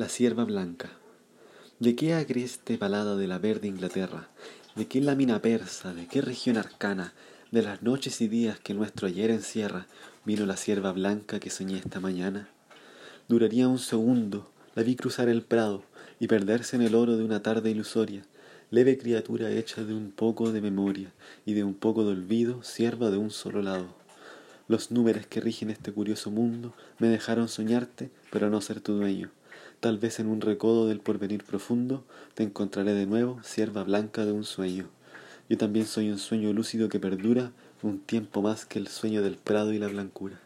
La sierva blanca. ¿De qué agreste balada de la verde Inglaterra? ¿De qué lámina persa? ¿De qué región arcana? De las noches y días que nuestro ayer encierra, vino la sierva blanca que soñé esta mañana. Duraría un segundo, la vi cruzar el prado y perderse en el oro de una tarde ilusoria, leve criatura hecha de un poco de memoria y de un poco de olvido, sierva de un solo lado. Los números que rigen este curioso mundo me dejaron soñarte, pero no ser tu dueño. Tal vez en un recodo del porvenir profundo te encontraré de nuevo, sierva blanca de un sueño. Yo también soy un sueño lúcido que perdura un tiempo más que el sueño del prado y la blancura.